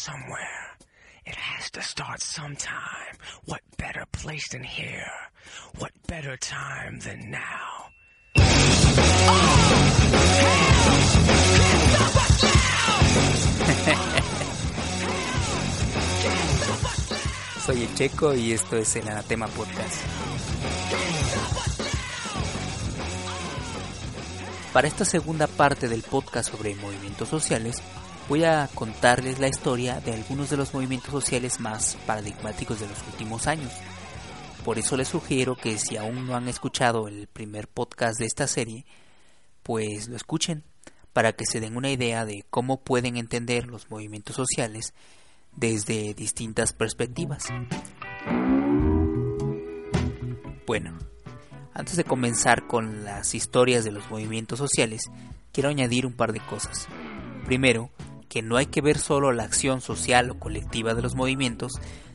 somewhere. It has to start sometime. What better place than here? What better time than now? Soy el Checo y esto es el Anatema Podcast. Para esta segunda parte del podcast sobre movimientos sociales, voy a contarles la historia de algunos de los movimientos sociales más paradigmáticos de los últimos años. Por eso les sugiero que si aún no han escuchado el primer podcast de esta serie, pues lo escuchen para que se den una idea de cómo pueden entender los movimientos sociales desde distintas perspectivas. Bueno, antes de comenzar con las historias de los movimientos sociales, quiero añadir un par de cosas. Primero, que no hay que ver solo la acción social o colectiva de los movimientos,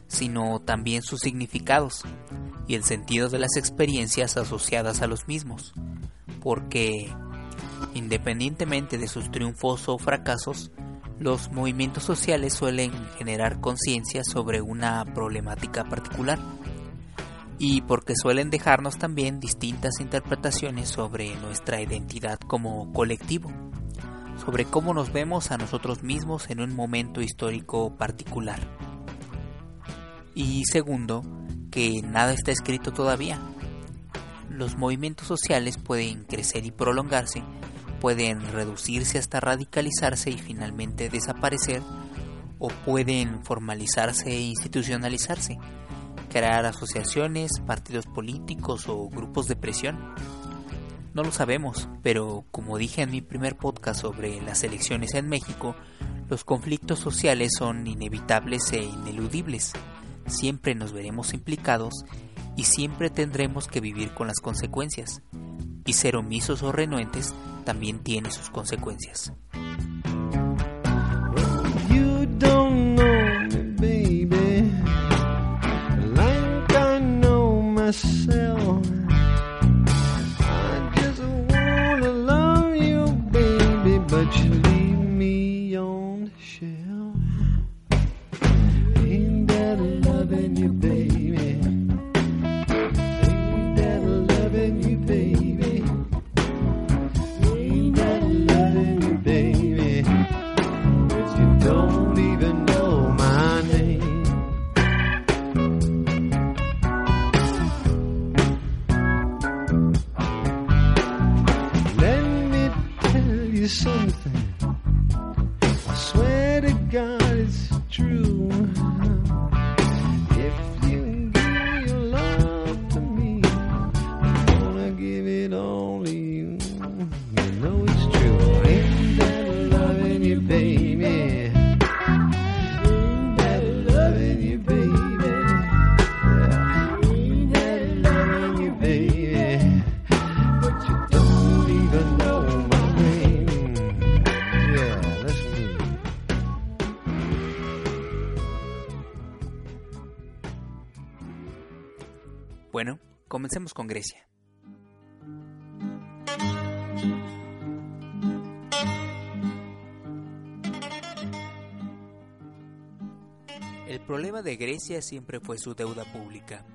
sino también sus significados y el sentido de las experiencias asociadas a los mismos, porque independientemente de sus triunfos o fracasos, los movimientos sociales suelen generar conciencia sobre una problemática particular y porque suelen dejarnos también distintas interpretaciones sobre nuestra identidad como colectivo, sobre cómo nos vemos a nosotros mismos en un momento histórico particular. Y segundo, que nada está escrito todavía. Los movimientos sociales pueden crecer y prolongarse pueden reducirse hasta radicalizarse y finalmente desaparecer o pueden formalizarse e institucionalizarse, crear asociaciones, partidos políticos o grupos de presión. No lo sabemos, pero como dije en mi primer podcast sobre las elecciones en México, los conflictos sociales son inevitables e ineludibles. Siempre nos veremos implicados y siempre tendremos que vivir con las consecuencias. Y ser omisos o renuentes también tiene sus consecuencias. Comencemos con Grecia. El problema de Grecia siempre fue su deuda pública.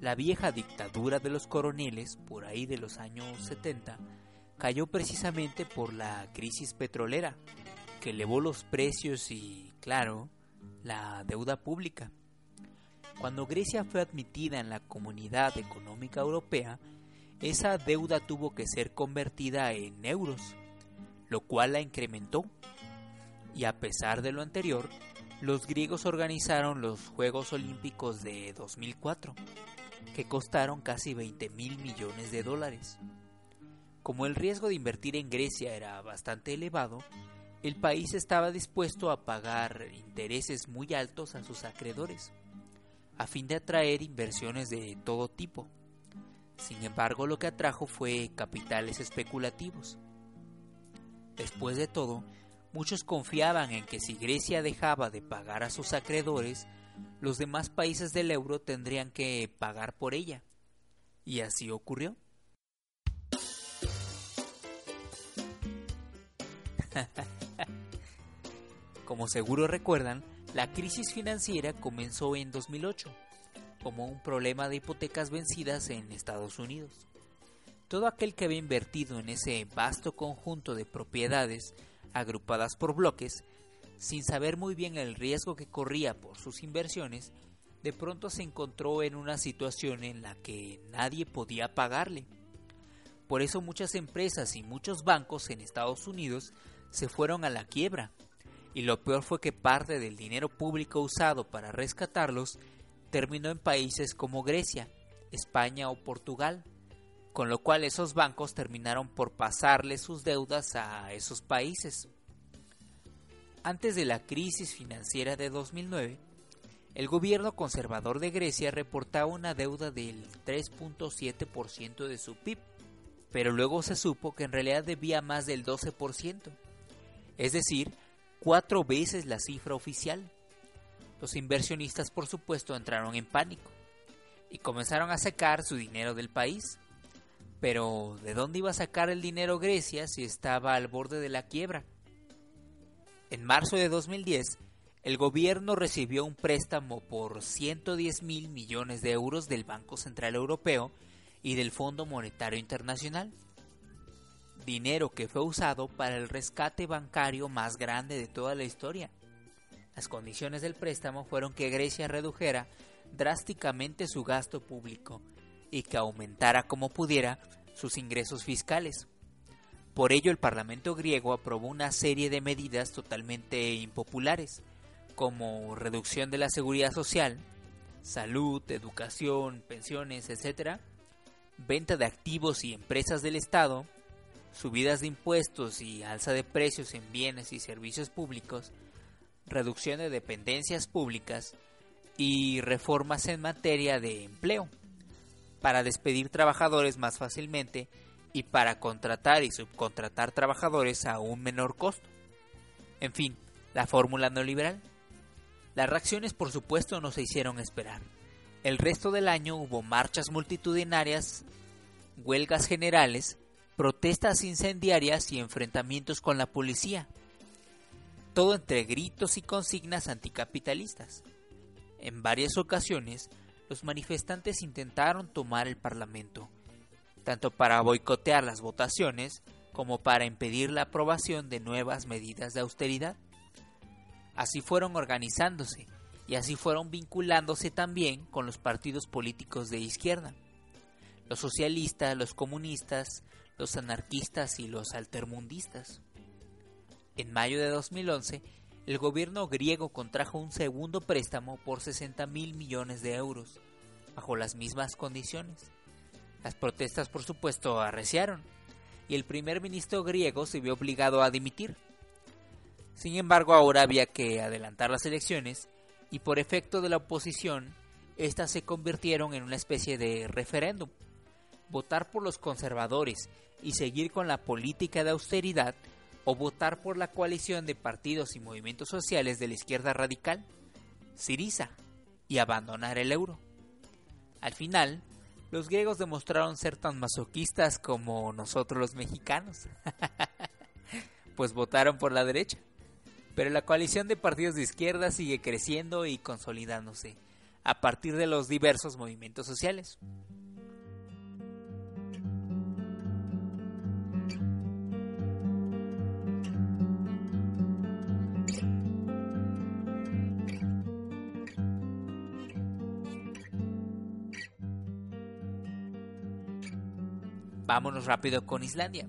La vieja dictadura de los coroneles, por ahí de los años 70, cayó precisamente por la crisis petrolera, que elevó los precios y, claro, la deuda pública. Cuando Grecia fue admitida en la Comunidad Económica Europea, esa deuda tuvo que ser convertida en euros, lo cual la incrementó. Y a pesar de lo anterior, los griegos organizaron los Juegos Olímpicos de 2004, que costaron casi 20 mil millones de dólares. Como el riesgo de invertir en Grecia era bastante elevado, el país estaba dispuesto a pagar intereses muy altos a sus acreedores a fin de atraer inversiones de todo tipo. Sin embargo, lo que atrajo fue capitales especulativos. Después de todo, muchos confiaban en que si Grecia dejaba de pagar a sus acreedores, los demás países del euro tendrían que pagar por ella. Y así ocurrió. Como seguro recuerdan, La crisis financiera comenzó en 2008 como un problema de hipotecas vencidas en Estados Unidos. Todo aquel que había invertido en ese vasto conjunto de propiedades agrupadas por bloques, sin saber muy bien el riesgo que corría por sus inversiones, de pronto se encontró en una situación en la que nadie podía pagarle. Por eso muchas empresas y muchos bancos en Estados Unidos se fueron a la quiebra. Y lo peor fue que parte del dinero público usado para rescatarlos terminó en países como Grecia, España o Portugal, con lo cual esos bancos terminaron por pasarle sus deudas a esos países. Antes de la crisis financiera de 2009, el gobierno conservador de Grecia reportaba una deuda del 3.7% de su PIB, pero luego se supo que en realidad debía más del 12%, es decir, cuatro veces la cifra oficial. Los inversionistas, por supuesto, entraron en pánico y comenzaron a sacar su dinero del país. Pero, ¿de dónde iba a sacar el dinero Grecia si estaba al borde de la quiebra? En marzo de 2010, el gobierno recibió un préstamo por 110 mil millones de euros del Banco Central Europeo y del Fondo Monetario Internacional. Dinero que fue usado para el rescate bancario más grande de toda la historia. Las condiciones del préstamo fueron que Grecia redujera drásticamente su gasto público y que aumentara como pudiera sus ingresos fiscales. Por ello el Parlamento griego aprobó una serie de medidas totalmente impopulares, como reducción de la seguridad social, salud, educación, pensiones, etc., venta de activos y empresas del Estado, subidas de impuestos y alza de precios en bienes y servicios públicos, reducción de dependencias públicas y reformas en materia de empleo, para despedir trabajadores más fácilmente y para contratar y subcontratar trabajadores a un menor costo. En fin, la fórmula neoliberal. Las reacciones por supuesto no se hicieron esperar. El resto del año hubo marchas multitudinarias, huelgas generales, protestas incendiarias y enfrentamientos con la policía, todo entre gritos y consignas anticapitalistas. En varias ocasiones, los manifestantes intentaron tomar el Parlamento, tanto para boicotear las votaciones como para impedir la aprobación de nuevas medidas de austeridad. Así fueron organizándose y así fueron vinculándose también con los partidos políticos de izquierda, los socialistas, los comunistas, los anarquistas y los altermundistas. En mayo de 2011, el gobierno griego contrajo un segundo préstamo por 60 mil millones de euros, bajo las mismas condiciones. Las protestas, por supuesto, arreciaron, y el primer ministro griego se vio obligado a dimitir. Sin embargo, ahora había que adelantar las elecciones, y por efecto de la oposición, éstas se convirtieron en una especie de referéndum. Votar por los conservadores y seguir con la política de austeridad o votar por la coalición de partidos y movimientos sociales de la izquierda radical, Siriza, y abandonar el euro. Al final, los griegos demostraron ser tan masoquistas como nosotros los mexicanos, pues votaron por la derecha. Pero la coalición de partidos de izquierda sigue creciendo y consolidándose a partir de los diversos movimientos sociales. Vámonos rápido con Islandia.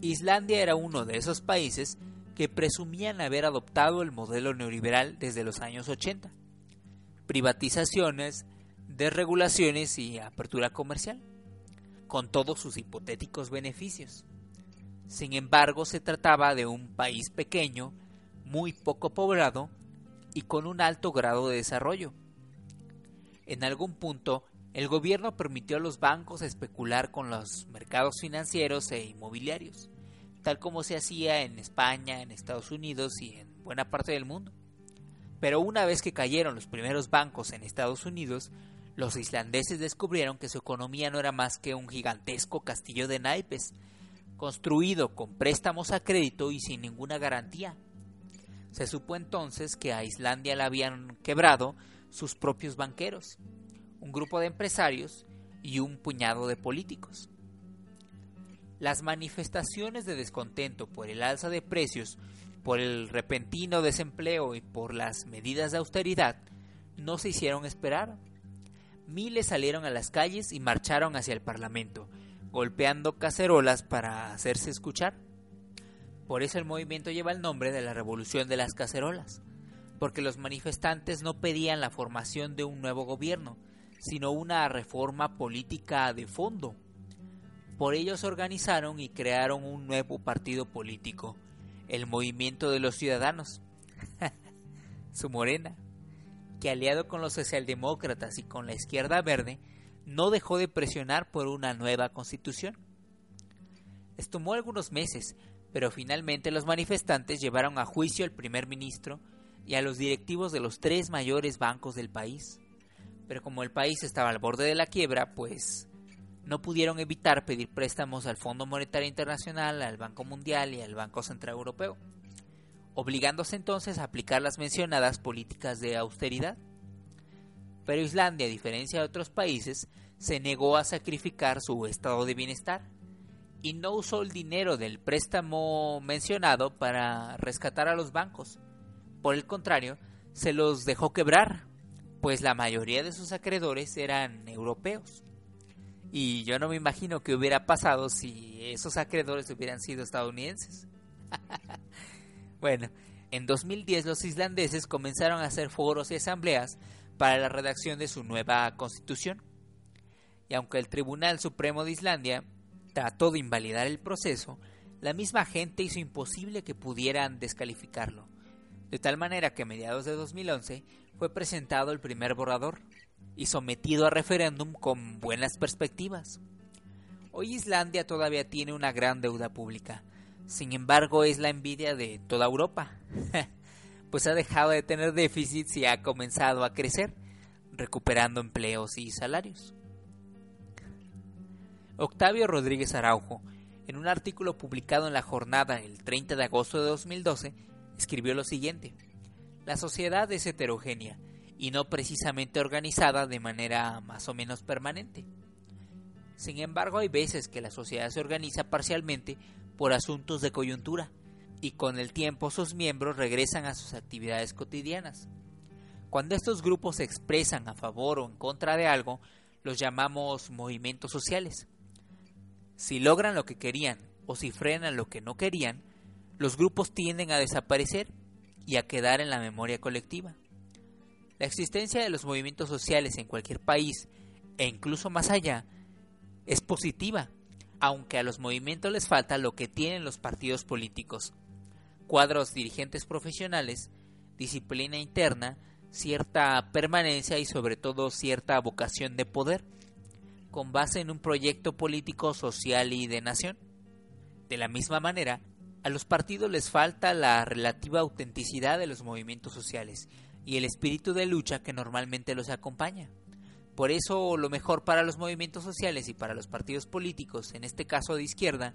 Islandia era uno de esos países que presumían haber adoptado el modelo neoliberal desde los años 80. Privatizaciones, desregulaciones y apertura comercial, con todos sus hipotéticos beneficios. Sin embargo, se trataba de un país pequeño, muy poco poblado y con un alto grado de desarrollo. En algún punto, el gobierno permitió a los bancos especular con los mercados financieros e inmobiliarios, tal como se hacía en España, en Estados Unidos y en buena parte del mundo. Pero una vez que cayeron los primeros bancos en Estados Unidos, los islandeses descubrieron que su economía no era más que un gigantesco castillo de naipes, construido con préstamos a crédito y sin ninguna garantía. Se supo entonces que a Islandia la habían quebrado sus propios banqueros, un grupo de empresarios y un puñado de políticos. Las manifestaciones de descontento por el alza de precios, por el repentino desempleo y por las medidas de austeridad no se hicieron esperar. Miles salieron a las calles y marcharon hacia el Parlamento, golpeando cacerolas para hacerse escuchar. Por eso el movimiento lleva el nombre de la Revolución de las Cacerolas, porque los manifestantes no pedían la formación de un nuevo gobierno, sino una reforma política de fondo. Por ello se organizaron y crearon un nuevo partido político, el Movimiento de los Ciudadanos, su morena, que aliado con los socialdemócratas y con la izquierda verde, no dejó de presionar por una nueva constitución. Les tomó algunos meses, pero finalmente los manifestantes llevaron a juicio al primer ministro y a los directivos de los tres mayores bancos del país. Pero como el país estaba al borde de la quiebra, pues no pudieron evitar pedir préstamos al Fondo Monetario Internacional, al Banco Mundial y al Banco Central Europeo, obligándose entonces a aplicar las mencionadas políticas de austeridad. Pero Islandia, a diferencia de otros países, se negó a sacrificar su estado de bienestar y no usó el dinero del préstamo mencionado para rescatar a los bancos. Por el contrario, se los dejó quebrar, pues la mayoría de sus acreedores eran europeos. Y yo no me imagino qué hubiera pasado si esos acreedores hubieran sido estadounidenses. bueno, en 2010 los islandeses comenzaron a hacer foros y asambleas para la redacción de su nueva constitución. Y aunque el Tribunal Supremo de Islandia trató de invalidar el proceso, la misma gente hizo imposible que pudieran descalificarlo. De tal manera que a mediados de 2011 fue presentado el primer borrador, y sometido a referéndum con buenas perspectivas. Hoy Islandia todavía tiene una gran deuda pública, sin embargo es la envidia de toda Europa, pues ha dejado de tener déficits y ha comenzado a crecer, recuperando empleos y salarios. Octavio Rodríguez Araujo, en un artículo publicado en la jornada el 30 de agosto de 2012, escribió lo siguiente. La sociedad es heterogénea y no precisamente organizada de manera más o menos permanente. Sin embargo, hay veces que la sociedad se organiza parcialmente por asuntos de coyuntura y con el tiempo sus miembros regresan a sus actividades cotidianas. Cuando estos grupos se expresan a favor o en contra de algo, los llamamos movimientos sociales. Si logran lo que querían o si frenan lo que no querían, los grupos tienden a desaparecer y a quedar en la memoria colectiva. La existencia de los movimientos sociales en cualquier país, e incluso más allá, es positiva, aunque a los movimientos les falta lo que tienen los partidos políticos. Cuadros dirigentes profesionales, disciplina interna, cierta permanencia y sobre todo cierta vocación de poder, con base en un proyecto político, social y de nación. De la misma manera, a los partidos les falta la relativa autenticidad de los movimientos sociales y el espíritu de lucha que normalmente los acompaña. Por eso lo mejor para los movimientos sociales y para los partidos políticos, en este caso de izquierda,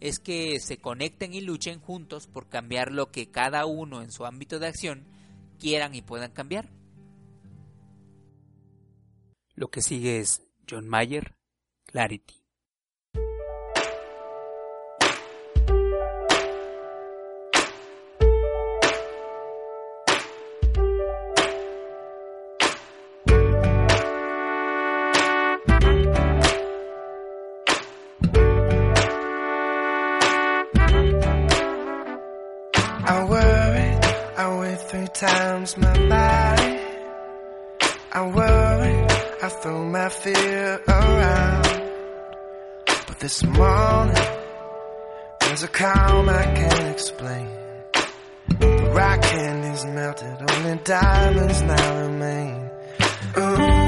es que se conecten y luchen juntos por cambiar lo que cada uno en su ámbito de acción quieran y puedan cambiar. Lo que sigue es John Mayer, Clarity. Times my body. I worry, I throw my fear around. But this morning, there's a calm I can't explain. The rock candy's melted, only diamonds now remain. Ooh.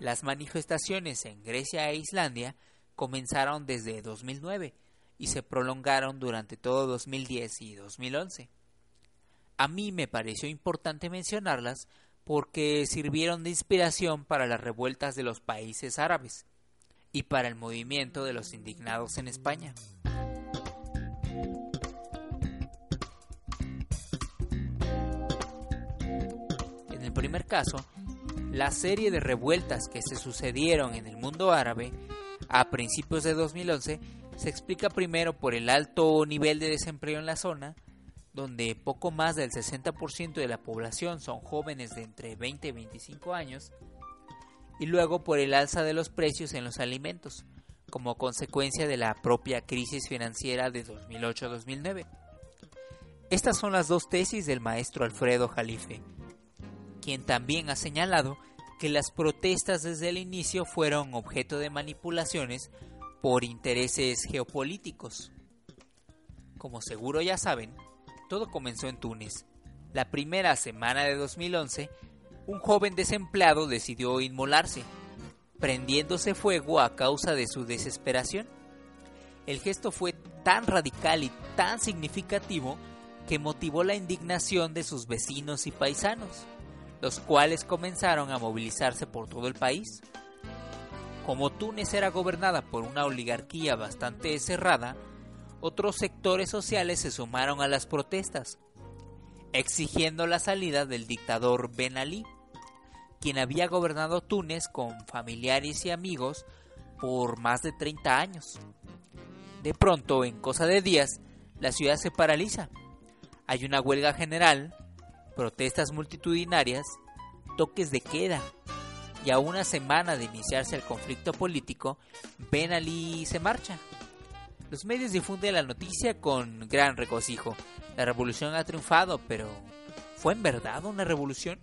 Las manifestaciones en Grecia e Islandia comenzaron desde 2009 y se prolongaron durante todo 2010 y 2011. A mí me pareció importante mencionarlas porque sirvieron de inspiración para las revueltas de los países árabes y para el movimiento de los indignados en España. En el primer caso, la serie de revueltas que se sucedieron en el mundo árabe a principios de 2011 se explica primero por el alto nivel de desempleo en la zona, donde poco más del 60% de la población son jóvenes de entre 20 y 25 años, y luego por el alza de los precios en los alimentos, como consecuencia de la propia crisis financiera de 2008-2009. Estas son las dos tesis del maestro Alfredo Jalife, quien también ha señalado que las protestas desde el inicio fueron objeto de manipulaciones por intereses geopolíticos. Como seguro ya saben, todo comenzó en Túnez. La primera semana de 2011, un joven desempleado decidió inmolarse, prendiéndose fuego a causa de su desesperación. El gesto fue tan radical y tan significativo que motivó la indignación de sus vecinos y paisanos, los cuales comenzaron a movilizarse por todo el país. Como Túnez era gobernada por una oligarquía bastante cerrada, otros sectores sociales se sumaron a las protestas. exigiendo la salida del dictador Ben Ali, quien había gobernado Túnez con familiares y amigos por más de 30 años. De pronto, en cosa de días, la ciudad se paraliza. Hay una huelga general, protestas multitudinarias, toques de queda, y a una semana de iniciarse el conflicto político, Ben Ali se marcha. Los medios difunden la noticia con gran regocijo. La revolución ha triunfado, pero ¿fue en verdad una revolución?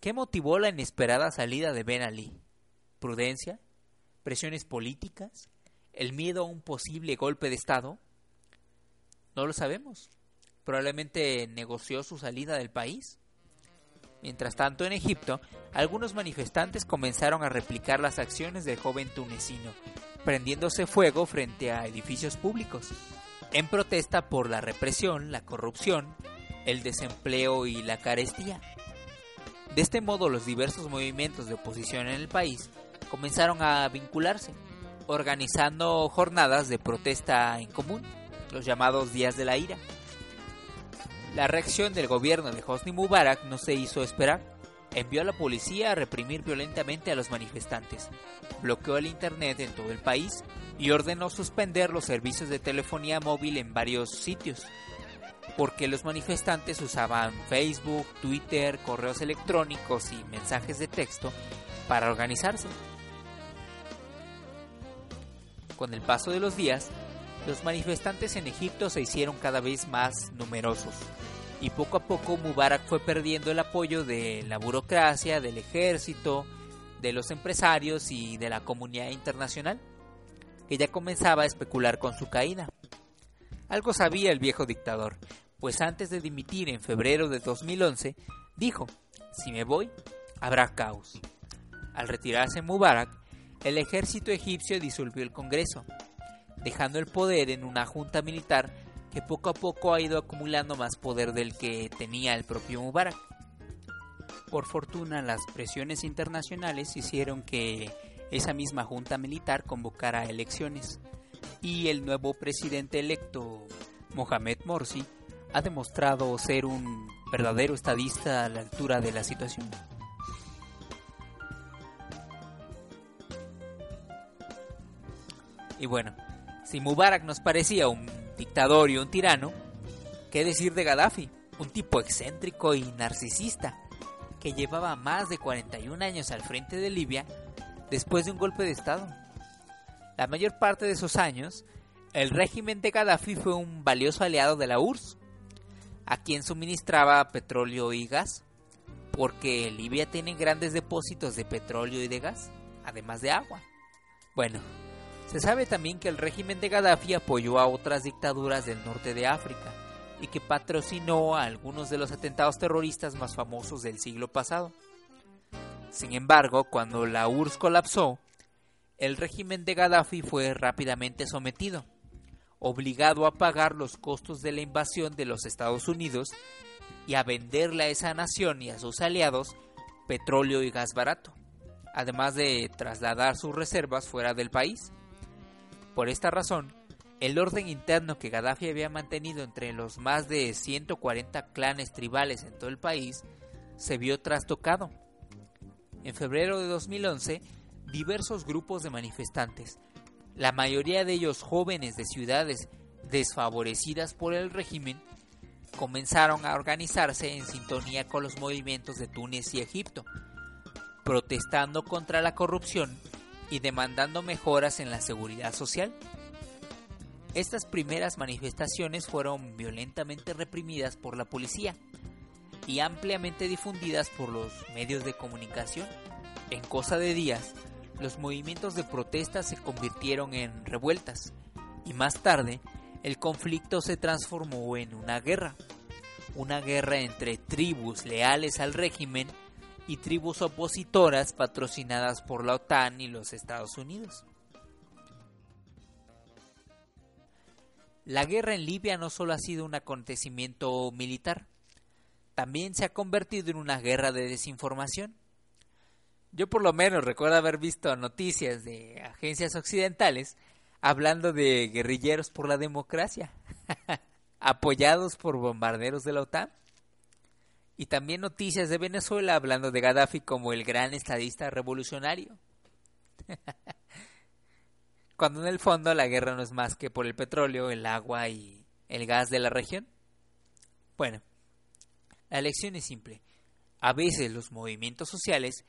¿Qué motivó la inesperada salida de Ben Ali? ¿Prudencia? ¿Presiones políticas? ¿El miedo a un posible golpe de Estado? No lo sabemos. Probablemente negoció su salida del país. Mientras tanto, en Egipto, algunos manifestantes comenzaron a replicar las acciones del joven tunecino, prendiéndose fuego frente a edificios públicos, en protesta por la represión, la corrupción, el desempleo y la carestía. De este modo, los diversos movimientos de oposición en el país comenzaron a vincularse, organizando jornadas de protesta en común, los llamados días de la ira. La reacción del gobierno de Hosni Mubarak no se hizo esperar. Envió a la policía a reprimir violentamente a los manifestantes, bloqueó el Internet en todo el país y ordenó suspender los servicios de telefonía móvil en varios sitios, porque los manifestantes usaban Facebook, Twitter, correos electrónicos y mensajes de texto para organizarse. Con el paso de los días, los manifestantes en Egipto se hicieron cada vez más numerosos y poco a poco Mubarak fue perdiendo el apoyo de la burocracia, del ejército, de los empresarios y de la comunidad internacional, que ya comenzaba a especular con su caída. Algo sabía el viejo dictador, pues antes de dimitir en febrero de 2011, dijo, si me voy, habrá caos. Al retirarse Mubarak, el ejército egipcio disolvió el Congreso, dejando el poder en una junta militar que poco a poco ha ido acumulando más poder del que tenía el propio Mubarak. Por fortuna, las presiones internacionales hicieron que esa misma junta militar convocara elecciones y el nuevo presidente electo, Mohamed Morsi, ha demostrado ser un verdadero estadista a la altura de la situación. Y bueno, si Mubarak nos parecía un dictador y un tirano, ¿qué decir de Gaddafi? Un tipo excéntrico y narcisista, que llevaba más de 41 años al frente de Libia después de un golpe de Estado. La mayor parte de esos años, el régimen de Gaddafi fue un valioso aliado de la URSS, a quien suministraba petróleo y gas, porque Libia tiene grandes depósitos de petróleo y de gas, además de agua. Bueno, se sabe también que el régimen de Gaddafi apoyó a otras dictaduras del norte de África y que patrocinó a algunos de los atentados terroristas más famosos del siglo pasado. Sin embargo, cuando la URSS colapsó, el régimen de Gaddafi fue rápidamente sometido, obligado a pagar los costos de la invasión de los Estados Unidos y a venderle a esa nación y a sus aliados petróleo y gas barato, además de trasladar sus reservas fuera del país. Por esta razón, el orden interno que Gaddafi había mantenido entre los más de 140 clanes tribales en todo el país se vio trastocado. En febrero de 2011, diversos grupos de manifestantes, la mayoría de ellos jóvenes de ciudades desfavorecidas por el régimen, comenzaron a organizarse en sintonía con los movimientos de Túnez y Egipto, protestando contra la corrupción y demandando mejoras en la seguridad social. Estas primeras manifestaciones fueron violentamente reprimidas por la policía y ampliamente difundidas por los medios de comunicación. En cosa de días, los movimientos de protesta se convirtieron en revueltas y más tarde el conflicto se transformó en una guerra, una guerra entre tribus leales al régimen y tribus opositoras patrocinadas por la OTAN y los Estados Unidos. La guerra en Libia no solo ha sido un acontecimiento militar, también se ha convertido en una guerra de desinformación. Yo por lo menos recuerdo haber visto noticias de agencias occidentales hablando de guerrilleros por la democracia. apoyados por bombarderos de la OTAN. Y también noticias de Venezuela hablando de Gaddafi como el gran estadista revolucionario. Cuando en el fondo la guerra no es más que por el petróleo, el agua y el gas de la región. Bueno, la lección es simple. A veces los movimientos sociales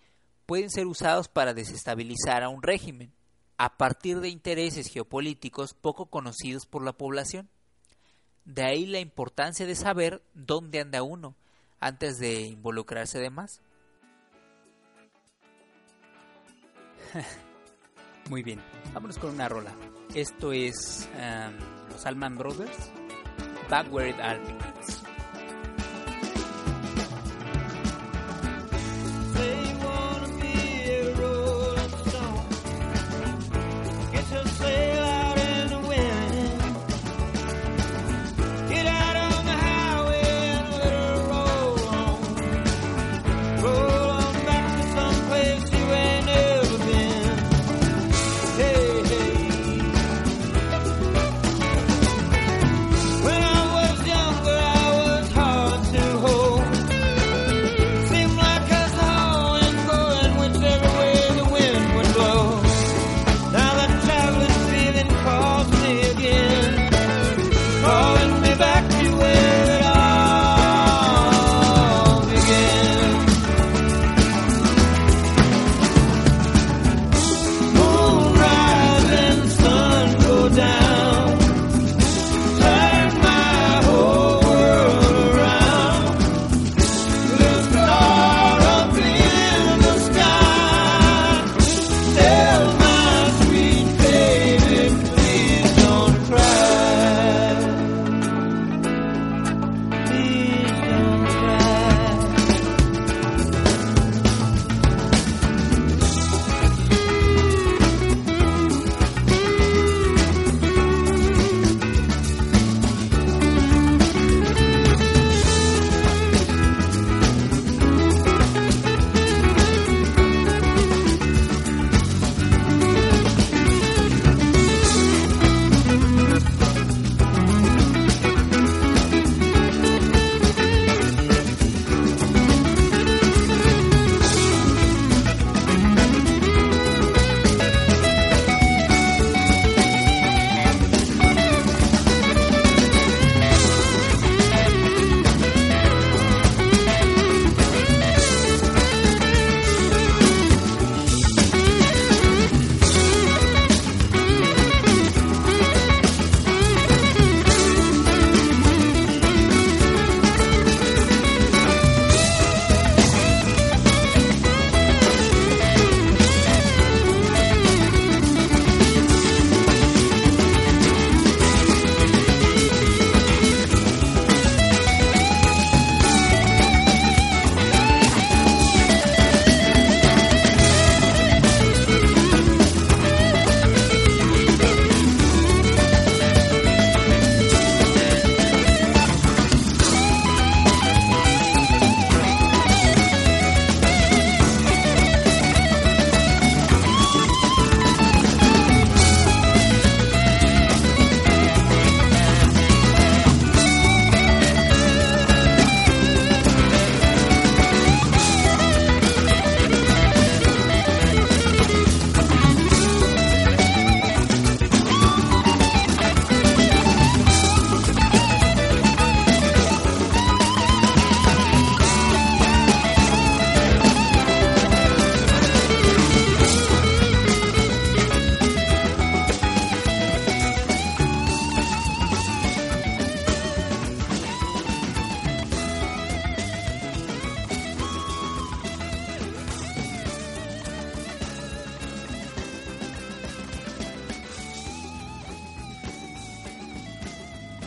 pueden ser usados para desestabilizar a un régimen a partir de intereses geopolíticos poco conocidos por la población. De ahí la importancia de saber dónde anda uno antes de involucrarse de más. Muy bien, vámonos con una rola. Esto es um, los Allman Brothers, Back Where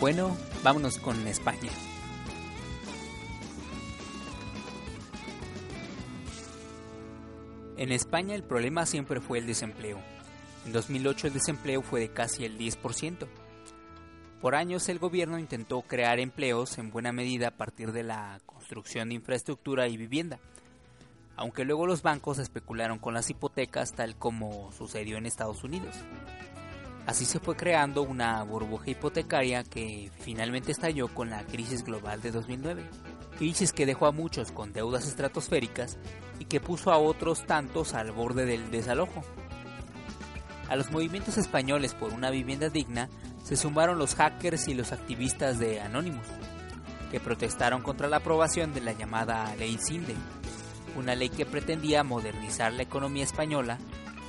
Bueno, vámonos con España. En España el problema siempre fue el desempleo. En 2008 el desempleo fue de casi el 10%. Por años el gobierno intentó crear empleos en buena medida a partir de la construcción de infraestructura y vivienda, aunque luego los bancos especularon con las hipotecas tal como sucedió en Estados Unidos. Así se fue creando una burbuja hipotecaria que finalmente estalló con la crisis global de 2009. Crisis que dejó a muchos con deudas estratosféricas y que puso a otros tantos al borde del desalojo. A los movimientos españoles por una vivienda digna se sumaron los hackers y los activistas de Anonymous, que protestaron contra la aprobación de la llamada Ley Cinde, una ley que pretendía modernizar la economía española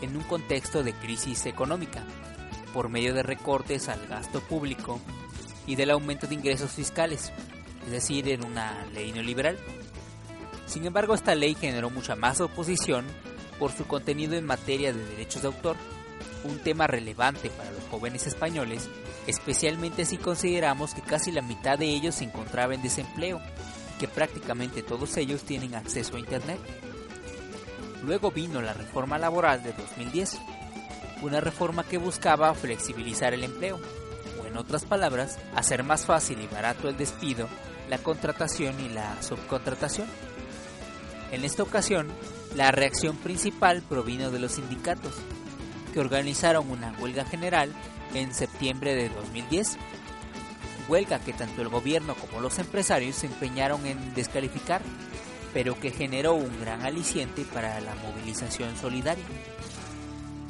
en un contexto de crisis económica por medio de recortes al gasto público y del aumento de ingresos fiscales, es decir, en una ley neoliberal. Sin embargo, esta ley generó mucha más oposición por su contenido en materia de derechos de autor, un tema relevante para los jóvenes españoles, especialmente si consideramos que casi la mitad de ellos se encontraba en desempleo y que prácticamente todos ellos tienen acceso a Internet. Luego vino la reforma laboral de 2010, una reforma que buscaba flexibilizar el empleo, o en otras palabras, hacer más fácil y barato el despido, la contratación y la subcontratación. En esta ocasión, la reacción principal provino de los sindicatos, que organizaron una huelga general en septiembre de 2010, huelga que tanto el gobierno como los empresarios se empeñaron en descalificar, pero que generó un gran aliciente para la movilización solidaria.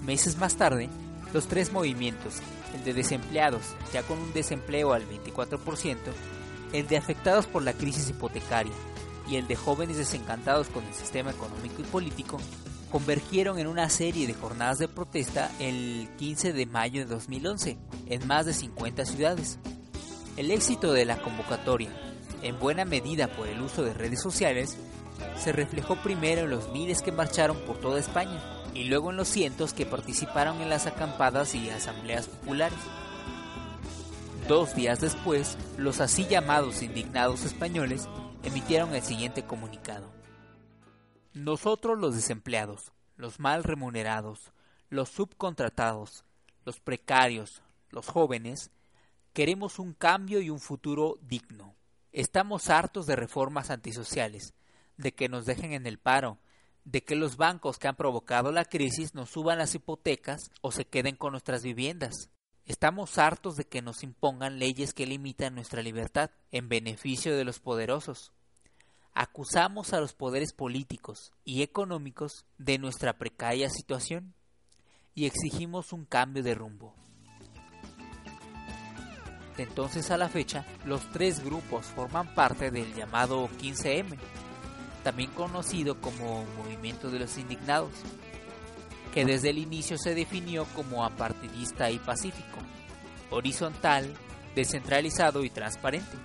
Meses más tarde, los tres movimientos, el de desempleados, ya con un desempleo al 24%, el de afectados por la crisis hipotecaria y el de jóvenes desencantados con el sistema económico y político, convergieron en una serie de jornadas de protesta el 15 de mayo de 2011 en más de 50 ciudades. El éxito de la convocatoria, en buena medida por el uso de redes sociales, se reflejó primero en los miles que marcharon por toda España y luego en los cientos que participaron en las acampadas y asambleas populares. Dos días después, los así llamados indignados españoles emitieron el siguiente comunicado. Nosotros los desempleados, los mal remunerados, los subcontratados, los precarios, los jóvenes, queremos un cambio y un futuro digno. Estamos hartos de reformas antisociales, de que nos dejen en el paro, de que los bancos que han provocado la crisis nos suban las hipotecas o se queden con nuestras viviendas. Estamos hartos de que nos impongan leyes que limitan nuestra libertad en beneficio de los poderosos. Acusamos a los poderes políticos y económicos de nuestra precaria situación y exigimos un cambio de rumbo. De entonces a la fecha, los tres grupos forman parte del llamado 15M, también conocido como Movimiento de los Indignados, que desde el inicio se definió como apartidista y pacífico, horizontal, descentralizado y transparente.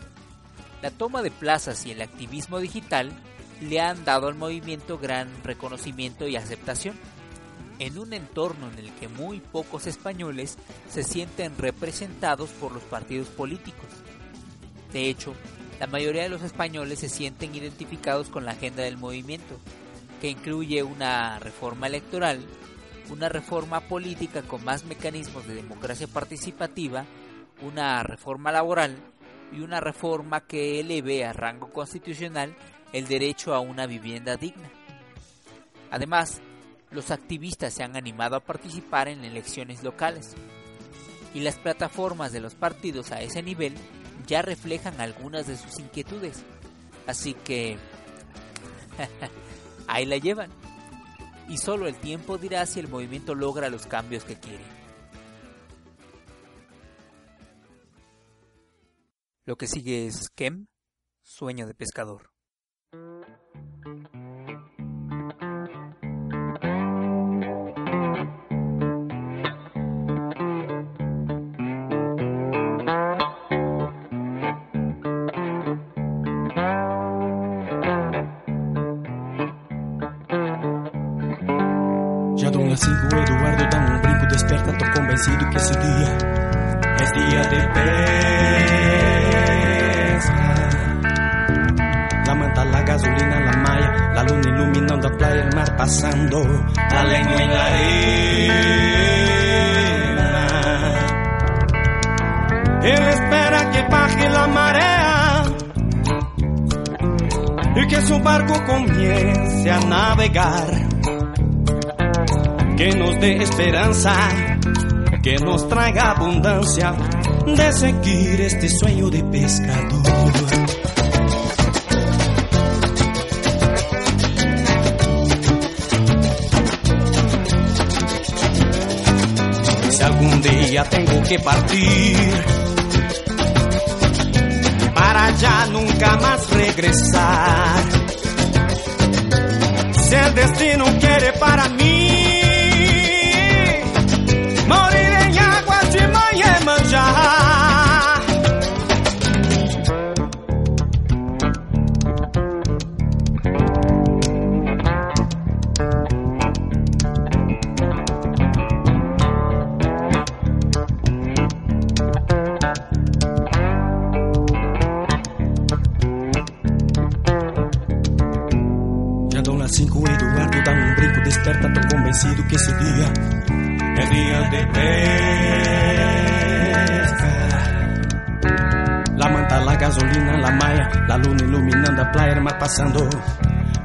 La toma de plazas y el activismo digital le han dado al movimiento gran reconocimiento y aceptación, en un entorno en el que muy pocos españoles se sienten representados por los partidos políticos. De hecho, la mayoría de los españoles se sienten identificados con la agenda del movimiento, que incluye una reforma electoral, una reforma política con más mecanismos de democracia participativa, una reforma laboral y una reforma que eleve a rango constitucional el derecho a una vivienda digna. Además, los activistas se han animado a participar en elecciones locales y las plataformas de los partidos a ese nivel ya reflejan algunas de sus inquietudes. Así que ahí la llevan. Y solo el tiempo dirá si el movimiento logra los cambios que quiere. Lo que sigue es Kem, sueño de pescador. Eduardo um brinco, desperta, convencido que esse dia é dia de pesca. La manta, la gasolina, la malla, la luna iluminando a playa, el mar pasando, la lengua en la arena. Él espera que baje la marea y que su barco comience a navegar que nos dé esperanza que nos traiga abundancia de seguir este sueño de pescador. Si algún día tengo que partir para ya nunca más regresar, si el destino quiere para mí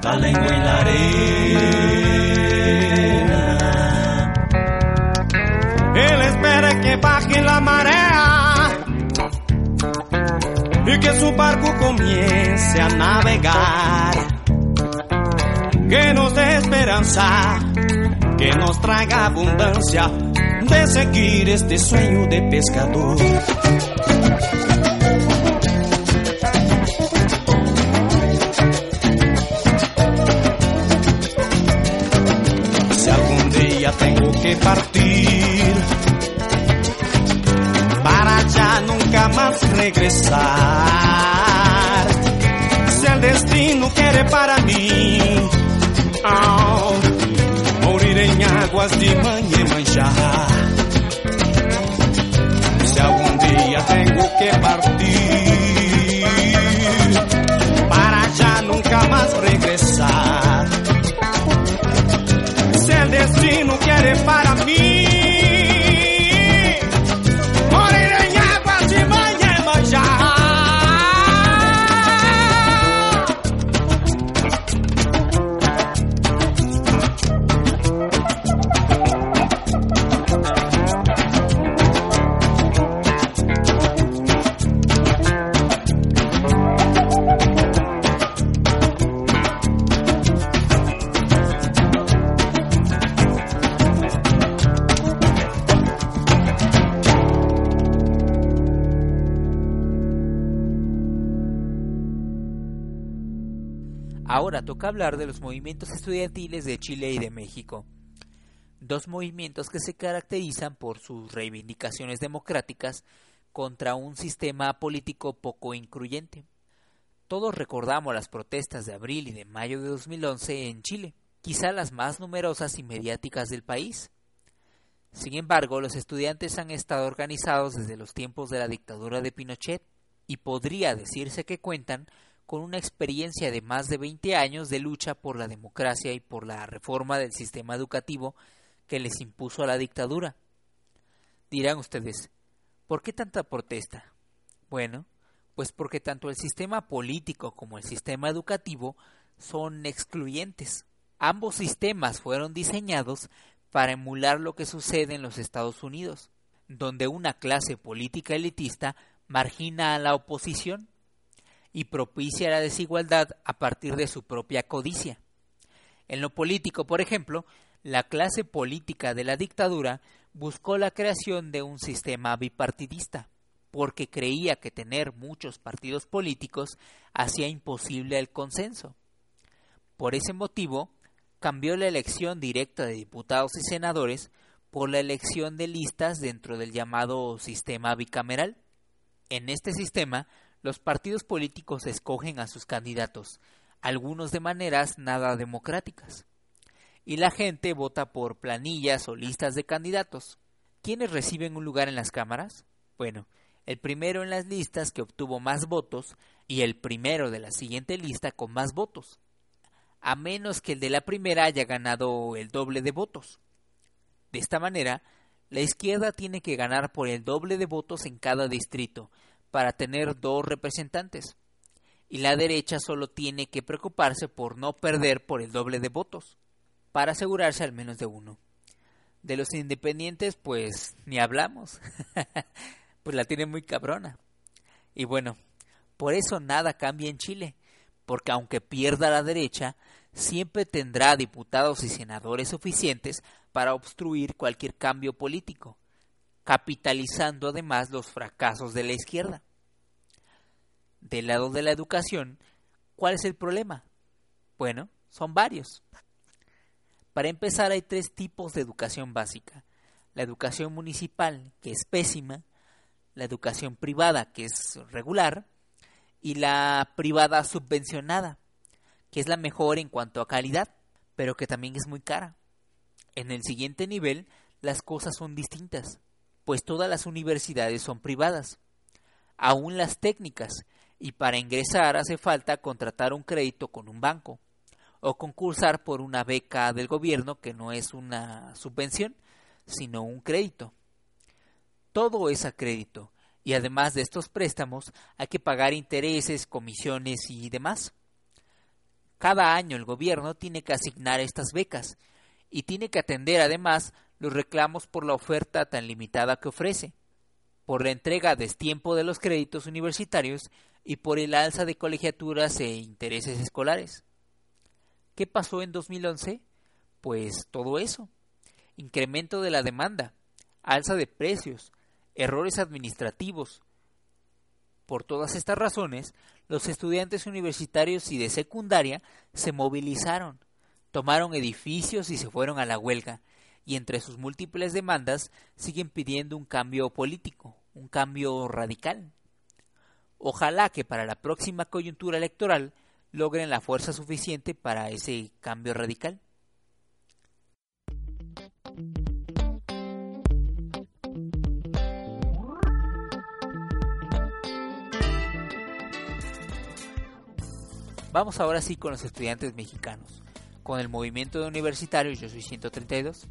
la lengua en la arena. Él espera que baje la marea y que su barco comience a navegar que nos dé esperanza, que nos traiga abundancia de seguir este sueño de pescador. Tengo que partir para ya nunca más regresar, si el destino quiere para mí Oh, morir en aguas de Iemanjá. Si algún día tengo que partir hablar de los movimientos estudiantiles de Chile y de México. Dos movimientos que se caracterizan por sus reivindicaciones democráticas contra un sistema político poco incluyente. Todos recordamos las protestas de abril y de mayo de 2011 en Chile, quizá las más numerosas y mediáticas del país. Sin embargo, los estudiantes han estado organizados desde los tiempos de la dictadura de Pinochet y podría decirse que cuentan con una experiencia de más de 20 años de lucha por la democracia y por la reforma del sistema educativo que les impuso a la dictadura. Dirán ustedes, ¿por qué tanta protesta? Bueno, pues porque tanto el sistema político como el sistema educativo son excluyentes. Ambos sistemas fueron diseñados para emular lo que sucede en los Estados Unidos, donde una clase política elitista margina a la oposición y propicia la desigualdad a partir de su propia codicia. En lo político, por ejemplo, la clase política de la dictadura buscó la creación de un sistema bipartidista, porque creía que tener muchos partidos políticos hacía imposible el consenso. Por ese motivo, cambió la elección directa de diputados y senadores por la elección de listas dentro del llamado sistema bicameral. En este sistema, los partidos políticos escogen a sus candidatos, algunos de maneras nada democráticas. Y la gente vota por planillas o listas de candidatos. ¿Quiénes reciben un lugar en las cámaras? Bueno, el primero en las listas que obtuvo más votos y el primero de la siguiente lista con más votos, a menos que el de la primera haya ganado el doble de votos. De esta manera, la izquierda tiene que ganar por el doble de votos en cada distrito para tener dos representantes, y la derecha solo tiene que preocuparse por no perder por el doble de votos, para asegurarse al menos de uno. De los independientes, pues ni hablamos. pues la tiene muy cabrona. Y bueno, por eso nada cambia en Chile, porque aunque pierda la derecha, siempre tendrá diputados y senadores suficientes para obstruir cualquier cambio político, capitalizando además los fracasos de la izquierda. Del lado de la educación, ¿cuál es el problema? Bueno, son varios. Para empezar, hay tres tipos de educación básica. La educación municipal, que es pésima, la educación privada, que es regular, y la privada subvencionada, que es la mejor en cuanto a calidad, pero que también es muy cara. En el siguiente nivel, las cosas son distintas, pues todas las universidades son privadas, aún las técnicas, y para ingresar hace falta contratar un crédito con un banco o concursar por una beca del gobierno que no es una subvención, sino un crédito. Todo es a crédito y además de estos préstamos hay que pagar intereses, comisiones y demás. Cada año el gobierno tiene que asignar estas becas y tiene que atender además los reclamos por la oferta tan limitada que ofrece, por la entrega a destiempo de los créditos universitarios y por el alza de colegiaturas e intereses escolares. ¿Qué pasó en 2011? Pues todo eso. Incremento de la demanda, alza de precios, errores administrativos. Por todas estas razones, los estudiantes universitarios y de secundaria se movilizaron, tomaron edificios y se fueron a la huelga, y entre sus múltiples demandas siguen pidiendo un cambio político, un cambio radical. Ojalá que para la próxima coyuntura electoral logren la fuerza suficiente para ese cambio radical. Vamos ahora sí con los estudiantes mexicanos, con el movimiento de universitarios Yo Soy 132.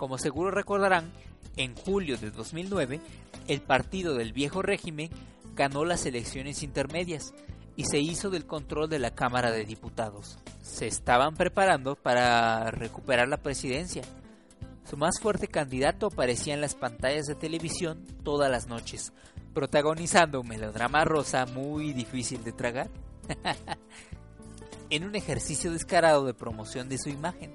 Como seguro recordarán, en julio de 2009, el partido del viejo régimen ganó las elecciones intermedias y se hizo del control de la Cámara de Diputados. Se estaban preparando para recuperar la presidencia. Su más fuerte candidato aparecía en las pantallas de televisión todas las noches, protagonizando un melodrama rosa muy difícil de tragar. en un ejercicio descarado de promoción de su imagen.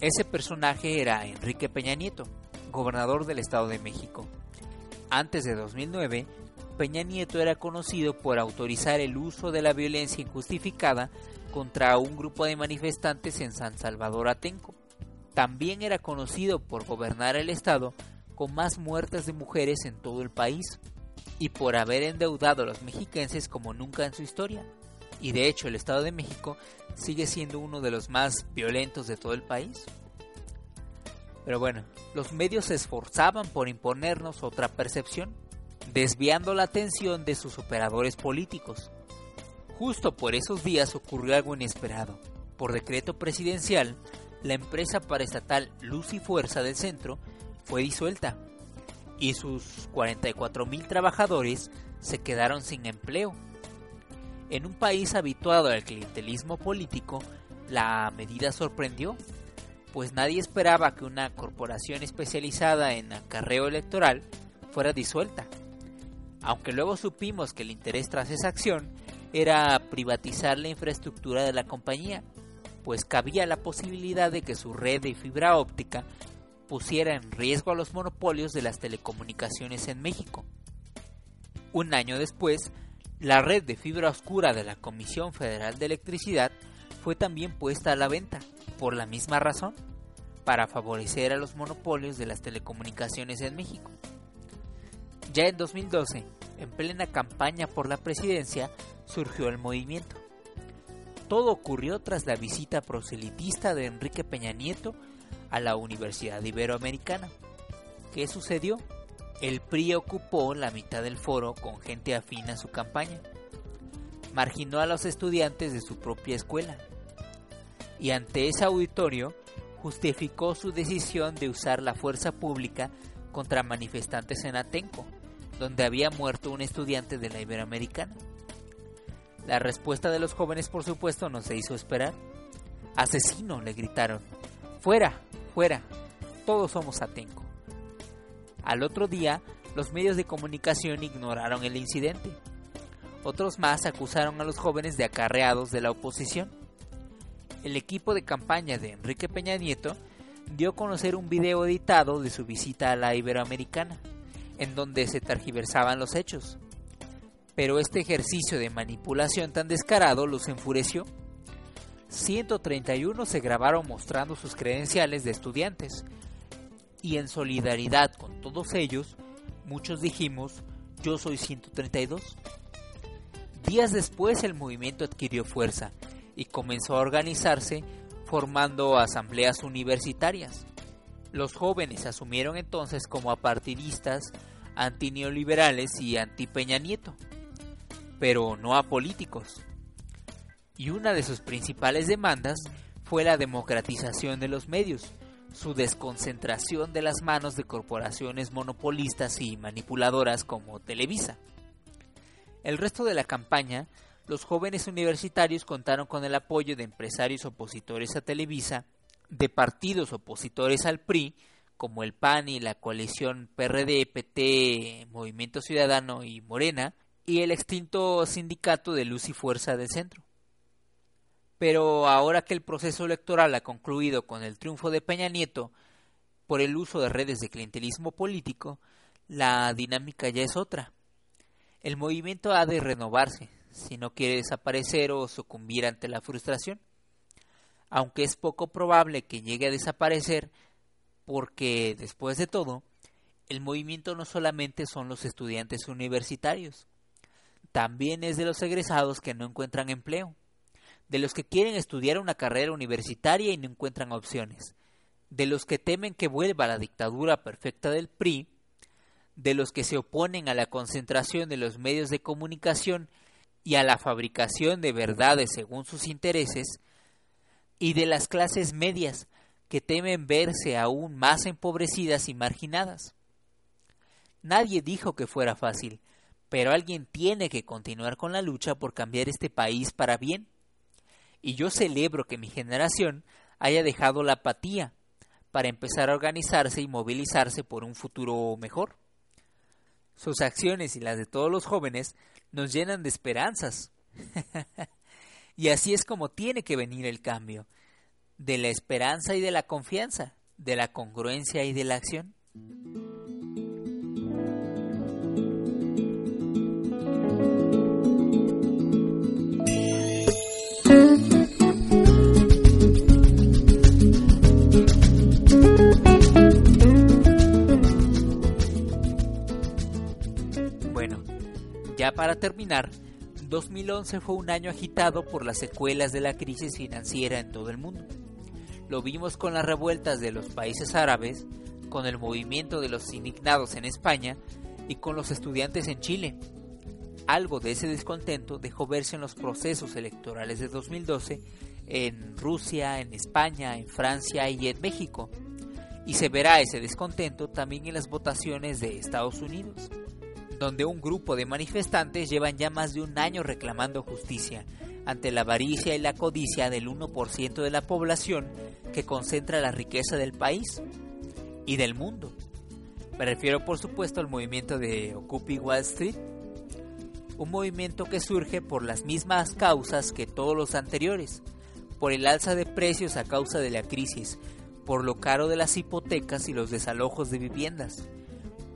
Ese personaje era Enrique Peña Nieto, gobernador del Estado de México. Antes de 2009, Peña Nieto era conocido por autorizar el uso de la violencia injustificada contra un grupo de manifestantes en San Salvador Atenco. También era conocido por gobernar el estado con más muertes de mujeres en todo el país y por haber endeudado a los mexiquenses como nunca en su historia. Y de hecho el Estado de México sigue siendo uno de los más violentos de todo el país. Pero bueno, los medios se esforzaban por imponernos otra percepción desviando la atención de sus operadores políticos. Justo por esos días ocurrió algo inesperado. Por decreto presidencial, la empresa paraestatal Luz y Fuerza del Centro fue disuelta y sus 44.000 trabajadores se quedaron sin empleo. En un país habituado al clientelismo político, la medida sorprendió, pues nadie esperaba que una corporación especializada en acarreo electoral fuera disuelta aunque luego supimos que el interés tras esa acción era privatizar la infraestructura de la compañía, pues cabía la posibilidad de que su red de fibra óptica pusiera en riesgo a los monopolios de las telecomunicaciones en México. Un año después, la red de fibra oscura de la Comisión Federal de Electricidad fue también puesta a la venta, por la misma razón, para favorecer a los monopolios de las telecomunicaciones en México. Ya en 2012, en plena campaña por la presidencia, surgió el movimiento. Todo ocurrió tras la visita proselitista de Enrique Peña Nieto a la Universidad Iberoamericana. ¿Qué sucedió? El PRI ocupó la mitad del foro con gente afín a su campaña. Marginó a los estudiantes de su propia escuela. Y ante ese auditorio justificó su decisión de usar la fuerza pública contra manifestantes en Atenco, donde había muerto un estudiante de la Iberoamericana. La respuesta de los jóvenes, por supuesto, no se hizo esperar. Asesino, le gritaron. Fuera, fuera. todos somos Atenco. Al otro día, los medios de comunicación ignoraron el incidente. Otros más acusaron a los jóvenes de acarreados de la oposición. El equipo de campaña de Enrique Peña Nieto dio a conocer un video editado de su visita a la Iberoamericana, en donde se tergiversaban los hechos. Pero este ejercicio de manipulación tan descarado los enfureció. 131 se grabaron mostrando sus credenciales de estudiantes, y en solidaridad con todos ellos, muchos dijimos, yo soy 132. Días después el movimiento adquirió fuerza y comenzó a organizarse formando asambleas universitarias. Los jóvenes asumieron entonces como apartidistas, antineoliberales y anti-Peña Nieto, pero no a políticos. Y una de sus principales demandas fue la democratización de los medios, su desconcentración de las manos de corporaciones monopolistas y manipuladoras como Televisa. El resto de la campaña, los jóvenes universitarios contaron con el apoyo de empresarios opositores a Televisa, de partidos opositores al PRI, como el PAN y la coalición PRD, PT, Movimiento Ciudadano y Morena, y el extinto sindicato de Luz y Fuerza del Centro. Pero ahora que el proceso electoral ha concluido con el triunfo de Peña Nieto por el uso de redes de clientelismo político, la dinámica ya es otra. El movimiento ha de renovarse si no quiere desaparecer o sucumbir ante la frustración, aunque es poco probable que llegue a desaparecer porque, después de todo, el movimiento no solamente son los estudiantes universitarios, también es de los egresados que no encuentran empleo de los que quieren estudiar una carrera universitaria y no encuentran opciones, de los que temen que vuelva la dictadura perfecta del PRI, de los que se oponen a la concentración de los medios de comunicación y a la fabricación de verdades según sus intereses, y de las clases medias que temen verse aún más empobrecidas y marginadas. Nadie dijo que fuera fácil, pero alguien tiene que continuar con la lucha por cambiar este país para bien y yo celebro que mi generación haya dejado la apatía para empezar a organizarse y movilizarse por un futuro mejor. Sus acciones y las de todos los jóvenes nos llenan de esperanzas. y así es como tiene que venir el cambio, de la esperanza y de la confianza, de la congruencia y de la acción. Ya para terminar, 2011 fue un año agitado por las secuelas de la crisis financiera en todo el mundo. Lo vimos con las revueltas de los países árabes, con el movimiento de los indignados en España y con los estudiantes en Chile. Algo de ese descontento dejó verse en los procesos electorales de 2012 en Rusia, en España, en Francia y en México. Y se verá ese descontento también en las votaciones de Estados Unidos donde un grupo de manifestantes llevan ya más de un año reclamando justicia ante la avaricia y la codicia del 1% de la población que concentra la riqueza del país y del mundo. Me refiero por supuesto al movimiento de Occupy Wall Street, un movimiento que surge por las mismas causas que todos los anteriores, por el alza de precios a causa de la crisis, por lo caro de las hipotecas y los desalojos de viviendas,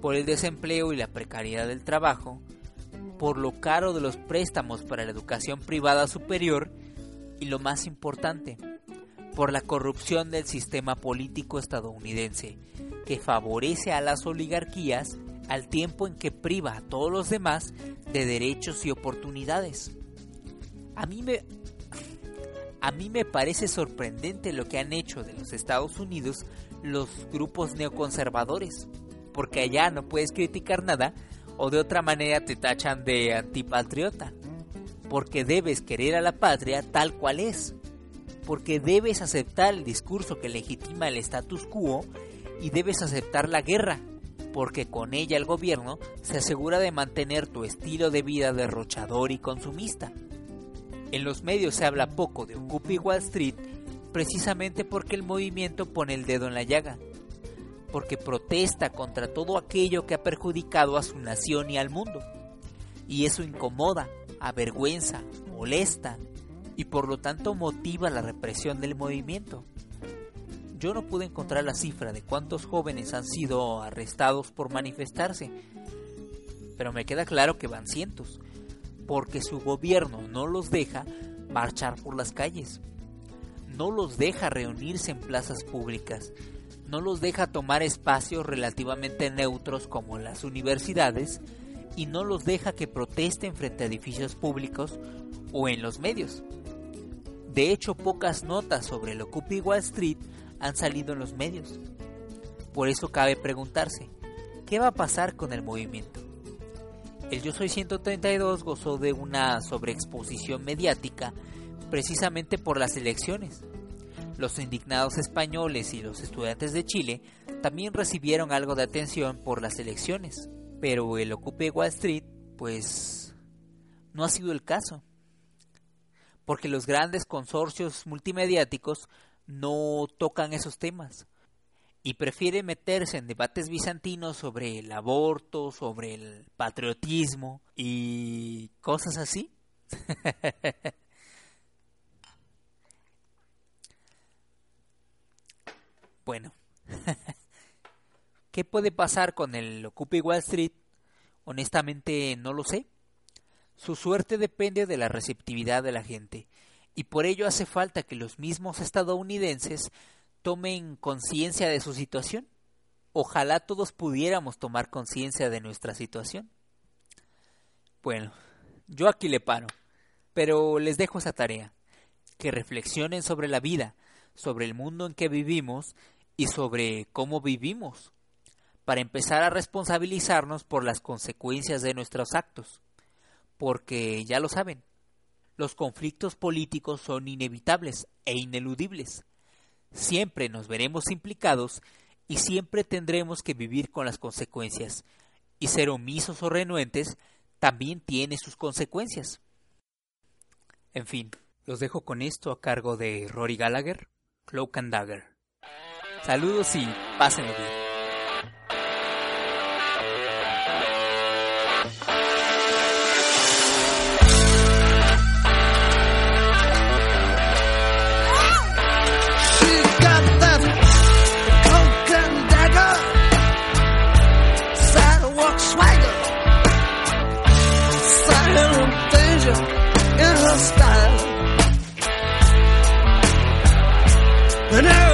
por el desempleo y la precariedad del trabajo, por lo caro de los préstamos para la educación privada superior y lo más importante, por la corrupción del sistema político estadounidense, que favorece a las oligarquías al tiempo en que priva a todos los demás de derechos y oportunidades. A mí me a mí me parece sorprendente lo que han hecho de los Estados Unidos los grupos neoconservadores porque allá no puedes criticar nada o de otra manera te tachan de antipatriota. Porque debes querer a la patria tal cual es. Porque debes aceptar el discurso que legitima el status quo y debes aceptar la guerra, porque con ella el gobierno se asegura de mantener tu estilo de vida derrochador y consumista. En los medios se habla poco de Occupy Wall Street precisamente porque el movimiento pone el dedo en la llaga porque protesta contra todo aquello que ha perjudicado a su nación y al mundo. Y eso incomoda, avergüenza, molesta y por lo tanto motiva la represión del movimiento. Yo no pude encontrar la cifra de cuántos jóvenes han sido arrestados por manifestarse, pero me queda claro que van cientos, porque su gobierno no los deja marchar por las calles, no los deja reunirse en plazas públicas, no los deja tomar espacios relativamente neutros como las universidades y no los deja que protesten frente a edificios públicos o en los medios. De hecho, pocas notas sobre el Occupy Wall Street han salido en los medios. Por eso cabe preguntarse, ¿qué va a pasar con el movimiento? El Yo Soy 132 gozó de una sobreexposición mediática precisamente por las elecciones. Los indignados españoles y los estudiantes de Chile también recibieron algo de atención por las elecciones, pero el Ocupe Wall Street, pues, no ha sido el caso porque los grandes consorcios multimediáticos no tocan esos temas y prefieren meterse en debates bizantinos sobre el aborto, sobre el patriotismo y cosas así. bueno, ¿qué puede pasar con el Occupy Wall Street? Honestamente no lo sé. Su suerte depende de la receptividad de la gente, y por ello hace falta que los mismos estadounidenses tomen conciencia de su situación. Ojalá todos pudiéramos tomar conciencia de nuestra situación. Bueno, yo aquí le paro, pero les dejo esa tarea, que reflexionen sobre la vida, sobre el mundo en que vivimos y sobre cómo vivimos, para empezar a responsabilizarnos por las consecuencias de nuestros actos porque ya lo saben, los conflictos políticos son inevitables e ineludibles. Siempre nos veremos implicados y siempre tendremos que vivir con las consecuencias. Y ser omisos o renuentes también tiene sus consecuencias. En fin, los dejo con esto a cargo de Rory Gallagher, Cloak and Dagger. Saludos y pásenlo bien. And dagger,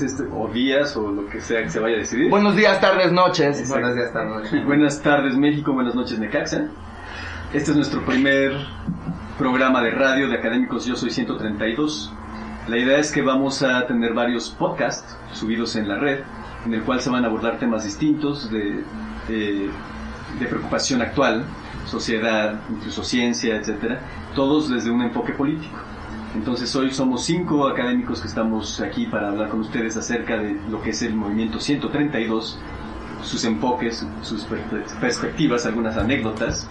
Este, o días, o lo que sea que se vaya a decidir. Buenos días, tardes, noches. Buenos días, tardes. Buenas tardes México, buenas noches Necaxa. Este es nuestro primer programa de radio de Académicos Yo Soy 132. La idea es que vamos a tener varios podcasts subidos en la red, en el cual se van a abordar temas distintos de, de, de preocupación actual, sociedad, incluso ciencia, etcétera, todos desde un enfoque político. Entonces hoy somos cinco académicos que estamos aquí para hablar con ustedes acerca de lo que es el movimiento 132, sus enfoques, sus per- perspectivas, algunas anécdotas.